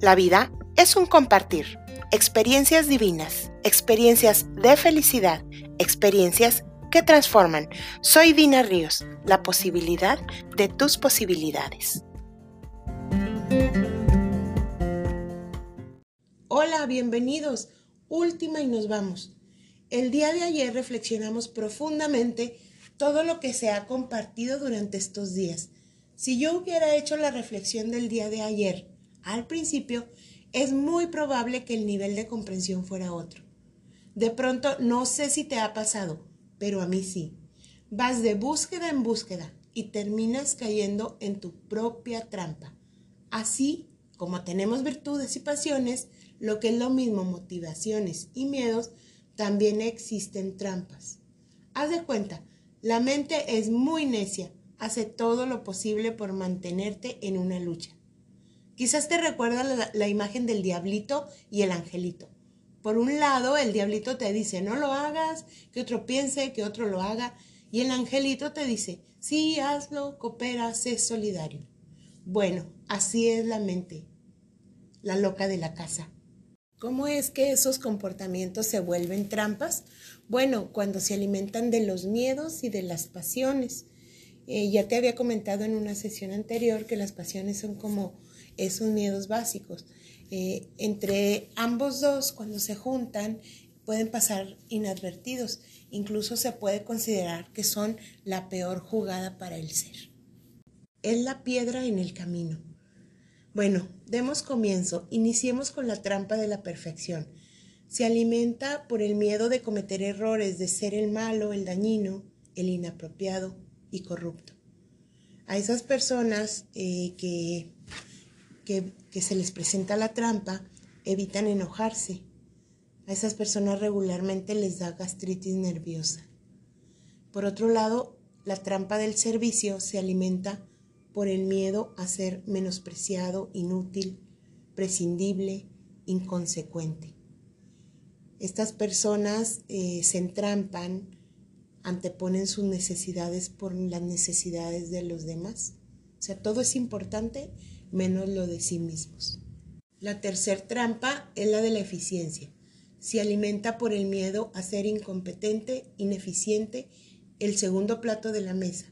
La vida es un compartir, experiencias divinas, experiencias de felicidad, experiencias que transforman. Soy Dina Ríos, la posibilidad de tus posibilidades. Hola, bienvenidos. Última y nos vamos. El día de ayer reflexionamos profundamente todo lo que se ha compartido durante estos días. Si yo hubiera hecho la reflexión del día de ayer al principio, es muy probable que el nivel de comprensión fuera otro. De pronto, no sé si te ha pasado, pero a mí sí. Vas de búsqueda en búsqueda y terminas cayendo en tu propia trampa. Así como tenemos virtudes y pasiones, lo que es lo mismo motivaciones y miedos, también existen trampas. Haz de cuenta, la mente es muy necia, hace todo lo posible por mantenerte en una lucha. Quizás te recuerda la, imagen del diablito y el angelito. Por un lado, el diablito te dice, no lo hagas, que otro piense, que otro lo haga. Y el angelito te dice, sí, hazlo, coopera, sé solidario. Bueno, así es la mente, la loca de la casa. ¿Cómo es que esos comportamientos se vuelven trampas? Bueno, cuando se alimentan de los miedos y de las pasiones. Eh, ya te había comentado en una sesión anterior que las pasiones son como esos miedos básicos. Eh, entre ambos dos, cuando se juntan, pueden pasar inadvertidos. Incluso se puede considerar que son la peor jugada para el ser. Es la piedra en el camino. Bueno, demos comienzo. Iniciemos con la trampa de la perfección. Se alimenta por el miedo de cometer errores, de ser el malo, el dañino, el inapropiado y corrupto. A esas personas eh, que que, se les presenta la trampa evitan enojarse. A esas personas regularmente les da gastritis nerviosa. Por otro lado, la trampa del servicio se alimenta por el miedo a ser menospreciado, inútil, prescindible, inconsecuente. Estas personas eh, se entrampan, anteponen sus necesidades por las necesidades de los demás. O sea, todo es importante menos lo de sí mismos. La tercer trampa es la de la eficiencia. Se alimenta por el miedo a ser incompetente, ineficiente, el segundo plato de la mesa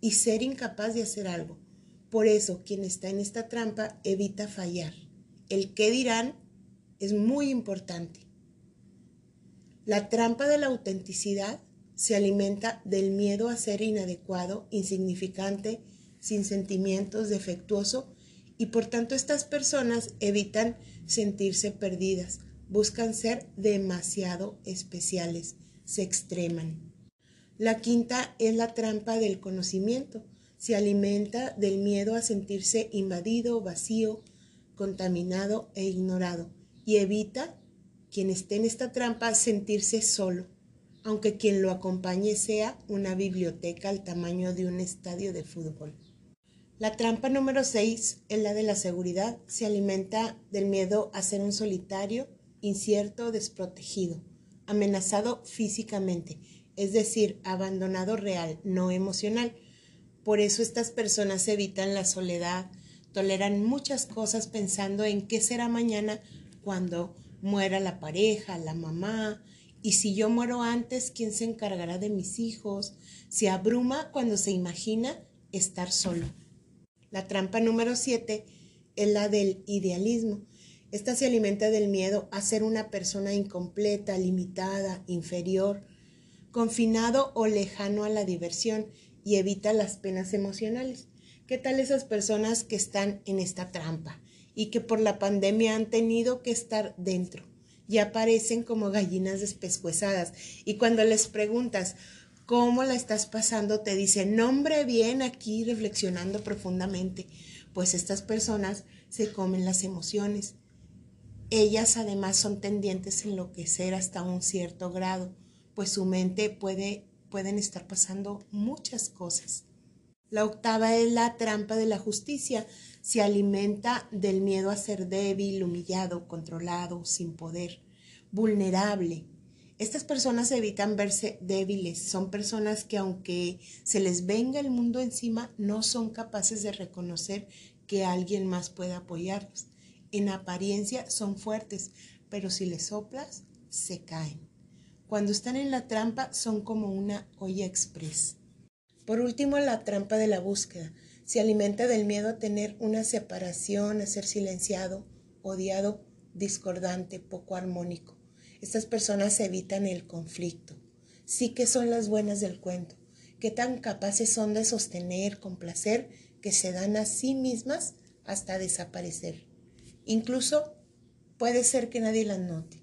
y ser incapaz de hacer algo. Por eso, quien está en esta trampa evita fallar. El qué dirán es muy importante. La trampa de la autenticidad se alimenta del miedo a ser inadecuado, insignificante, sin sentimientos, defectuoso y por tanto estas personas evitan sentirse perdidas, buscan ser demasiado especiales, se extreman. La quinta es la trampa del conocimiento, se alimenta del miedo a sentirse invadido, vacío, contaminado e ignorado y evita quien esté en esta trampa sentirse solo, aunque quien lo acompañe sea una biblioteca al tamaño de un estadio de fútbol. La trampa número 6 es la de la seguridad. Se alimenta del miedo a ser un solitario, incierto, desprotegido, amenazado físicamente, es decir, abandonado real, no emocional. Por eso estas personas evitan la soledad, toleran muchas cosas pensando en qué será mañana cuando muera la pareja, la mamá, y si yo muero antes, ¿quién se encargará de mis hijos? Se abruma cuando se imagina estar solo. La trampa número siete es la del idealismo. Esta se alimenta del miedo a ser una persona incompleta, limitada, inferior, confinado o lejano a la diversión y evita las penas emocionales. ¿Qué tal esas personas que están en esta trampa y que por la pandemia han tenido que estar dentro? Y aparecen como gallinas despescuezadas. Y cuando les preguntas, cómo la estás pasando, te dice, nombre bien aquí reflexionando profundamente, pues estas personas se comen las emociones. Ellas además son tendientes a enloquecer hasta un cierto grado, pues su mente puede, pueden estar pasando muchas cosas. La octava es la trampa de la justicia. Se alimenta del miedo a ser débil, humillado, controlado, sin poder, vulnerable, estas personas evitan verse débiles, son personas que aunque se les venga el mundo encima, no son capaces de reconocer que alguien más puede apoyarlos. En apariencia son fuertes, pero si les soplas, se caen. Cuando están en la trampa son como una olla express. Por último, la trampa de la búsqueda. Se alimenta del miedo a tener una separación, a ser silenciado, odiado, discordante, poco armónico. Estas personas evitan el conflicto. Sí que son las buenas del cuento. Qué tan capaces son de sostener con placer que se dan a sí mismas hasta desaparecer. Incluso puede ser que nadie las note.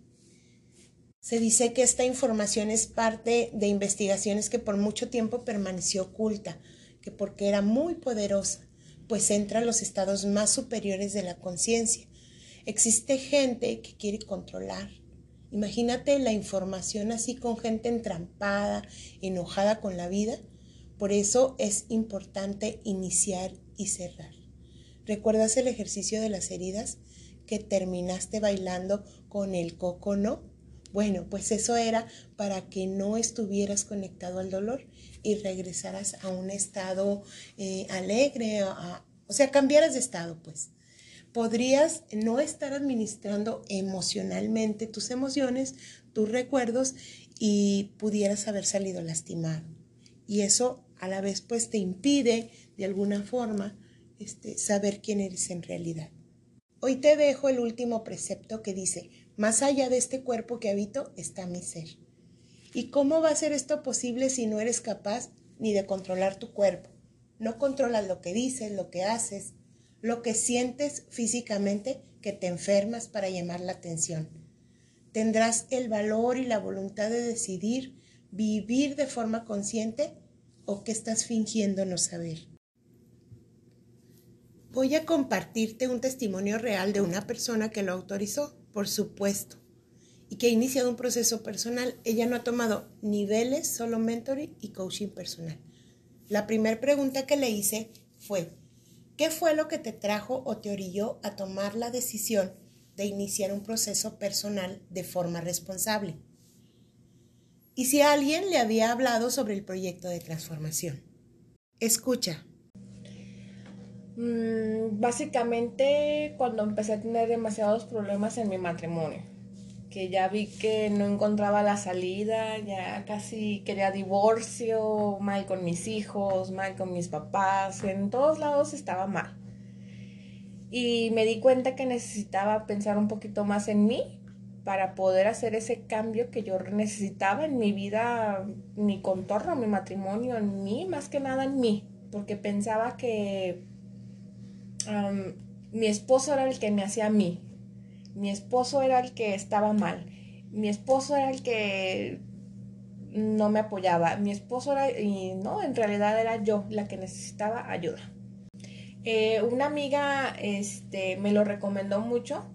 Se dice que esta información es parte de investigaciones que por mucho tiempo permaneció oculta, que porque era muy poderosa, pues entra en los estados más superiores de la conciencia. Existe gente que quiere controlar. Imagínate la información así con gente entrampada, enojada con la vida. Por eso es importante iniciar y cerrar. ¿Recuerdas el ejercicio de las heridas que terminaste bailando con el coco, no? Bueno, pues eso era para que no estuvieras conectado al dolor y regresaras a un estado eh, alegre, o sea, cambiaras de estado, pues. Podrías no estar administrando emocionalmente tus emociones, tus recuerdos y pudieras haber salido lastimado. Y eso a la vez pues te impide de alguna forma este, saber quién eres en realidad. Hoy te dejo el último precepto que dice, más allá de este cuerpo que habito está mi ser. ¿Y cómo va a ser esto posible si no eres capaz ni de controlar tu cuerpo? No controlas lo que dices, lo que haces, lo que sientes físicamente que te enfermas para llamar la atención. ¿Tendrás el valor y la voluntad de decidir vivir de forma consciente o que estás fingiendo no saber? Voy a compartirte un testimonio real de una persona que lo autorizó por supuesto, y que ha iniciado un proceso personal. Ella no ha tomado niveles, solo mentoring y coaching personal. La primera pregunta que le hice fue, ¿qué fue lo que te trajo o te orilló a tomar la decisión de iniciar un proceso personal de forma responsable? Y si alguien le había hablado sobre el proyecto de transformación. Escucha. Mm, básicamente cuando empecé a tener demasiados problemas en mi matrimonio, que ya vi que no encontraba la salida, ya casi quería divorcio, mal con mis hijos, mal con mis papás, en todos lados estaba mal. Y me di cuenta que necesitaba pensar un poquito más en mí para poder hacer ese cambio que yo necesitaba en mi vida, mi contorno, mi matrimonio, en mí, más que nada en mí, porque pensaba que mi esposo era el que me hacía a mí. Mi esposo era el que estaba mal. Mi esposo era el que no me apoyaba. Mi esposo era, y no, en realidad era yo la que necesitaba ayuda. Eh, una amiga este, me lo recomendó mucho.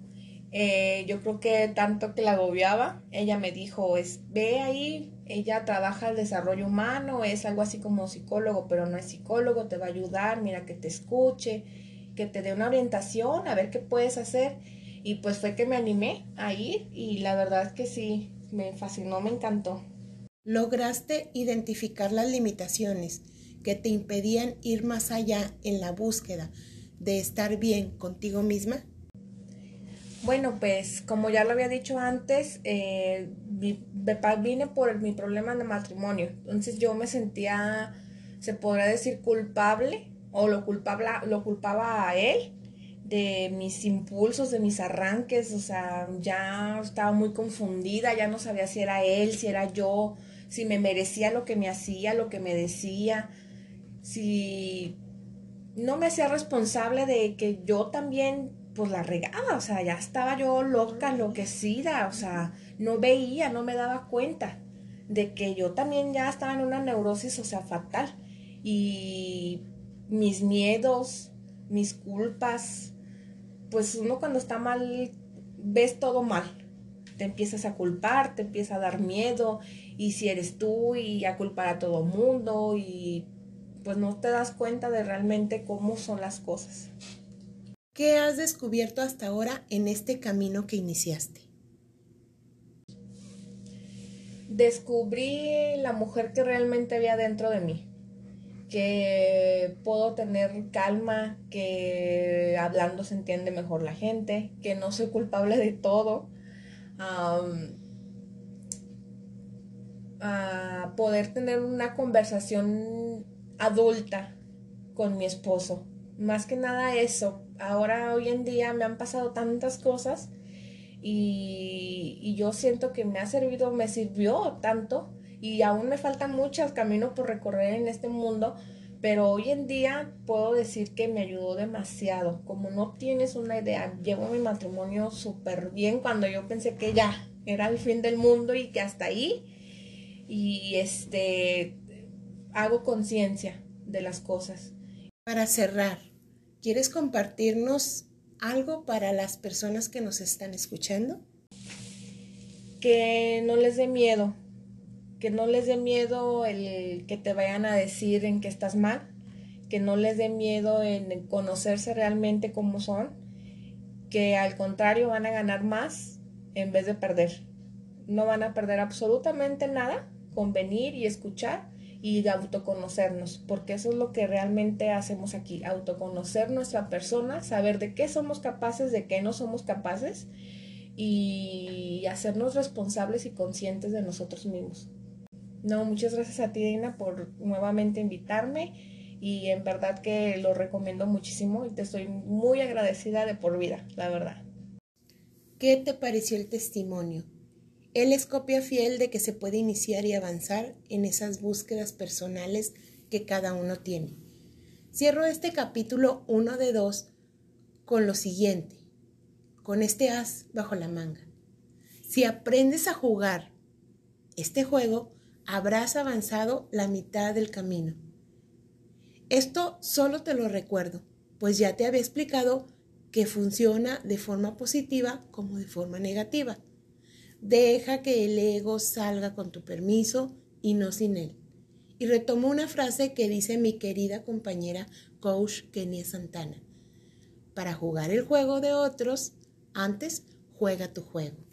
Eh, yo creo que tanto que la agobiaba, ella me dijo, es, ve ahí, ella trabaja el desarrollo humano, es algo así como psicólogo, pero no es psicólogo, te va a ayudar, mira que te escuche que te dé una orientación, a ver qué puedes hacer. Y pues fue que me animé a ir y la verdad es que sí, me fascinó, me encantó. ¿Lograste identificar las limitaciones que te impedían ir más allá en la búsqueda de estar bien contigo misma? Bueno, pues como ya lo había dicho antes, eh, vine por mi problema de matrimonio. Entonces yo me sentía, se podría decir, culpable o lo culpaba, lo culpaba a él de mis impulsos, de mis arranques, o sea, ya estaba muy confundida, ya no sabía si era él, si era yo, si me merecía lo que me hacía, lo que me decía, si no me hacía responsable de que yo también pues la regaba, o sea, ya estaba yo loca, enloquecida, o sea, no veía, no me daba cuenta de que yo también ya estaba en una neurosis, o sea, fatal. Y mis miedos, mis culpas, pues uno cuando está mal ves todo mal. Te empiezas a culpar, te empieza a dar miedo y si eres tú y a culpar a todo mundo y pues no te das cuenta de realmente cómo son las cosas. ¿Qué has descubierto hasta ahora en este camino que iniciaste? Descubrí la mujer que realmente había dentro de mí que puedo tener calma, que hablando se entiende mejor la gente, que no soy culpable de todo. a poder tener una conversación adulta con mi esposo. Más que nada eso. Ahora, hoy en día, me han pasado tantas cosas y, y yo siento que me ha servido, me sirvió tanto y aún me falta mucho camino por recorrer en este mundo, pero hoy en día puedo decir que me ayudó demasiado. Como no tienes una idea, llevo mi matrimonio súper bien cuando yo pensé que ya era el fin del mundo y que hasta ahí. Y este, hago conciencia de las cosas. Para cerrar, ¿quieres compartirnos algo para las personas que nos están escuchando? Que no les dé miedo, que no les dé miedo el que te vayan a decir en que estás mal, que no les dé miedo en conocerse realmente como son, que al contrario van a ganar más en vez de perder. No van a perder absolutamente nada con venir y escuchar y autoconocernos, porque eso es lo que realmente hacemos aquí, autoconocer nuestra persona, saber de qué somos capaces, de qué no somos capaces y hacernos responsables y conscientes de nosotros mismos. No, muchas gracias a ti, Dina, por nuevamente invitarme y en verdad que lo recomiendo muchísimo y te estoy muy agradecida de por vida, la verdad. ¿Qué te pareció el testimonio? Él es copia fiel de que se puede iniciar y avanzar en esas búsquedas personales que cada uno tiene. Cierro este capítulo 1 de 2 con lo siguiente, con este as bajo la manga. Si aprendes a jugar este juego, habrás avanzado la mitad del camino. Esto solo te lo recuerdo, pues ya te había explicado que funciona de forma positiva como de forma negativa. Deja que el ego salga con tu permiso y no sin él. Y retomo una frase que dice mi querida compañera coach Kenia Santana. Para jugar el juego de otros, antes juega tu juego.